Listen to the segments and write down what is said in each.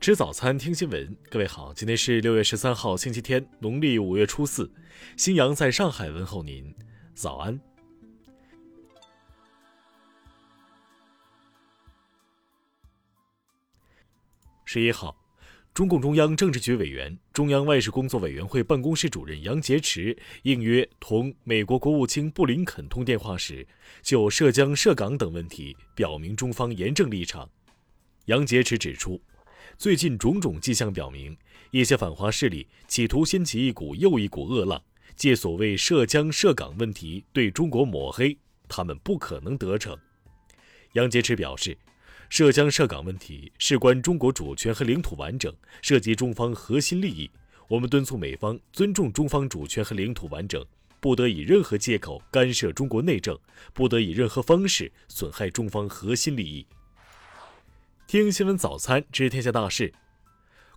吃早餐，听新闻。各位好，今天是六月十三号，星期天，农历五月初四。新阳在上海问候您，早安。十一号，中共中央政治局委员、中央外事工作委员会办公室主任杨洁篪应约同美国国务卿布林肯通电话时，就涉疆涉港等问题表明中方严正立场。杨洁篪指出。最近种种迹象表明，一些反华势力企图掀起一股又一股恶浪，借所谓涉疆涉港问题对中国抹黑，他们不可能得逞。杨洁篪表示，涉疆涉港问题事关中国主权和领土完整，涉及中方核心利益。我们敦促美方尊重中方主权和领土完整，不得以任何借口干涉中国内政，不得以任何方式损害中方核心利益。听新闻早餐知天下大事。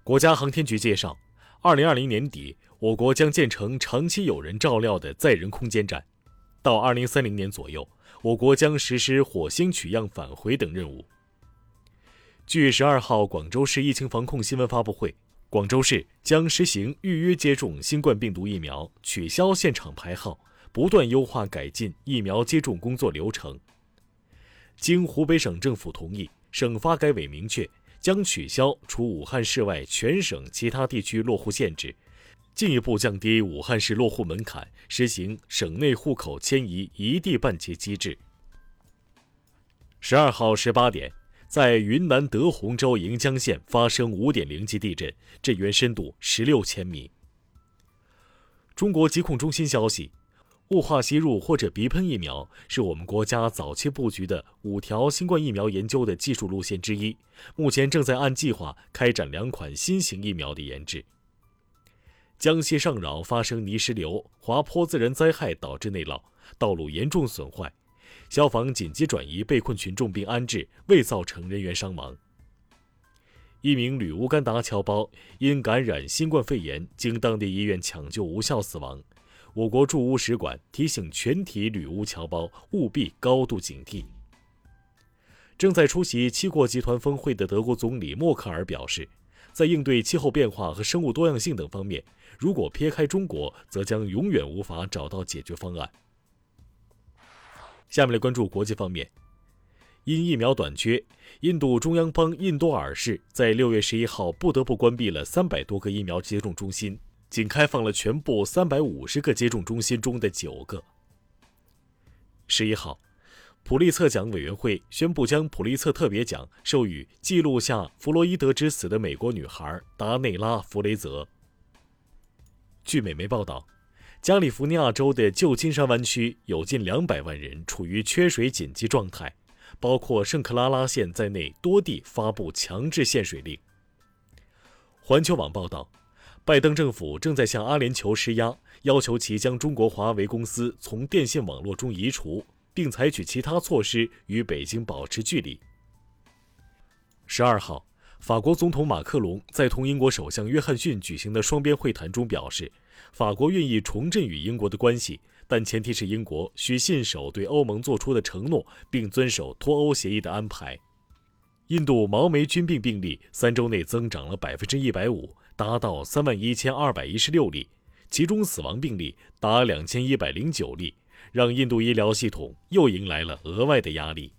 国家航天局介绍，二零二零年底，我国将建成长期有人照料的载人空间站。到二零三零年左右，我国将实施火星取样返回等任务。据十二号广州市疫情防控新闻发布会，广州市将实行预约接种新冠病毒疫苗，取消现场排号，不断优化改进疫苗接种工作流程。经湖北省政府同意。省发改委明确，将取消除武汉市外全省其他地区落户限制，进一步降低武汉市落户门槛，实行省内户口迁移一地办结机制。十二号十八点，在云南德宏州盈江县发生五点零级地震，震源深度十六千米。中国疾控中心消息。雾化吸入或者鼻喷疫苗是我们国家早期布局的五条新冠疫苗研究的技术路线之一，目前正在按计划开展两款新型疫苗的研制。江西上饶发生泥石流、滑坡自然灾害导致内涝，道路严重损坏，消防紧急转移被困群众并安置，未造成人员伤亡。一名女乌干达侨胞因感染新冠肺炎，经当地医院抢救无效死亡。我国驻乌使馆提醒全体旅乌侨胞务必高度警惕。正在出席七国集团峰会的德国总理默克尔表示，在应对气候变化和生物多样性等方面，如果撇开中国，则将永远无法找到解决方案。下面来关注国际方面，因疫苗短缺，印度中央邦印多尔市在六月十一号不得不关闭了三百多个疫苗接种中心。仅开放了全部三百五十个接种中心中的九个。十一号，普利策奖委员会宣布将普利策特别奖授予记录下弗洛伊德之死的美国女孩达内拉·弗雷泽。据美媒报道，加利福尼亚州的旧金山湾区有近两百万人处于缺水紧急状态，包括圣克拉拉县在内多地发布强制限水令。环球网报道。拜登政府正在向阿联酋施压，要求其将中国华为公司从电信网络中移除，并采取其他措施与北京保持距离。十二号，法国总统马克龙在同英国首相约翰逊举行的双边会谈中表示，法国愿意重振与英国的关系，但前提是英国需信守对欧盟做出的承诺，并遵守脱欧协议的安排。印度毛霉菌病病例三周内增长了百分之一百五。达到三万一千二百一十六例，其中死亡病例达两千一百零九例，让印度医疗系统又迎来了额外的压力。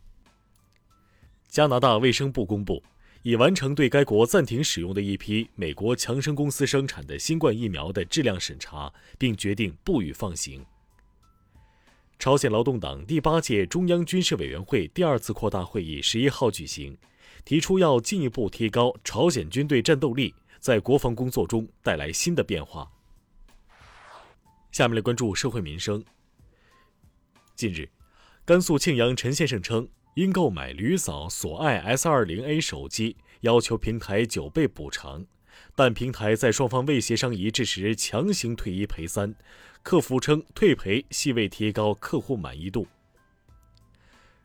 加拿大卫生部公布，已完成对该国暂停使用的一批美国强生公司生产的新冠疫苗的质量审查，并决定不予放行。朝鲜劳动党第八届中央军事委员会第二次扩大会议十一号举行，提出要进一步提高朝鲜军队战斗力。在国防工作中带来新的变化。下面来关注社会民生。近日，甘肃庆阳陈先生称，因购买驴嫂索爱 S 二零 A 手机，要求平台九倍补偿，但平台在双方未协商一致时强行退一赔三。客服称退赔系为提高客户满意度。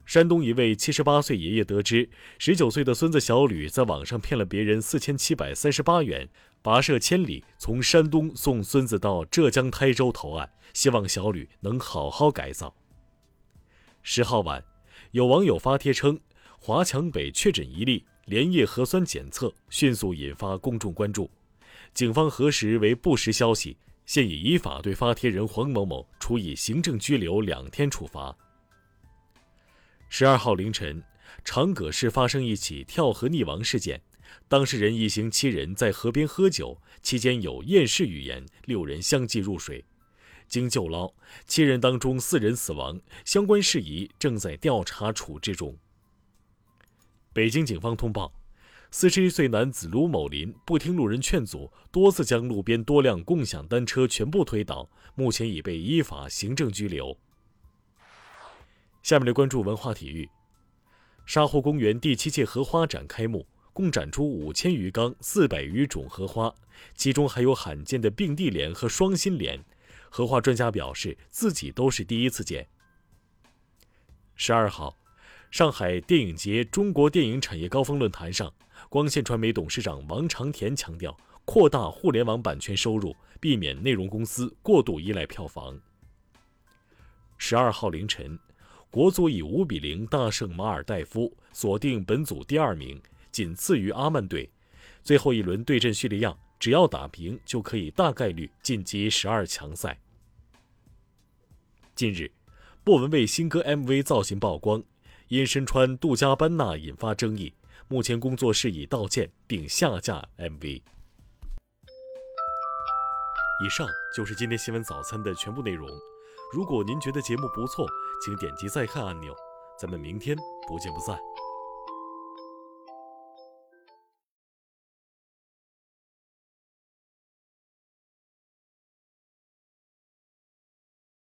山东一位七十八岁爷爷得知，十九岁的孙子小吕在网上骗了别人四千七百三十八元，跋涉千里从山东送孙子到浙江台州投案，希望小吕能好好改造。十号晚，有网友发帖称，华强北确诊一例，连夜核酸检测，迅速引发公众关注。警方核实为不实消息，现已依法对发帖人黄某某处以行政拘留两天处罚。十二号凌晨，长葛市发生一起跳河溺亡事件，当事人一行七人在河边喝酒，期间有厌世语言，六人相继入水。经救捞，七人当中四人死亡，相关事宜正在调查处置中。北京警方通报，四十一岁男子卢某林不听路人劝阻，多次将路边多辆共享单车全部推倒，目前已被依法行政拘留。下面来关注文化体育。沙湖公园第七届荷花展开幕，共展出五千余缸、四百余种荷花，其中还有罕见的并蒂莲和双心莲。荷花专家表示，自己都是第一次见。十二号，上海电影节中国电影产业高峰论坛上，光线传媒董事长王长田强调，扩大互联网版权收入，避免内容公司过度依赖票房。十二号凌晨。国足以五比零大胜马尔代夫，锁定本组第二名，仅次于阿曼队。最后一轮对阵叙利亚，只要打平就可以大概率晋级十二强赛。近日，莫文蔚新歌 MV 造型曝光，因身穿杜嘉班纳引发争议。目前工作室已道歉并下架 MV。以上就是今天新闻早餐的全部内容。如果您觉得节目不错，请点击再看按钮。咱们明天不见不散。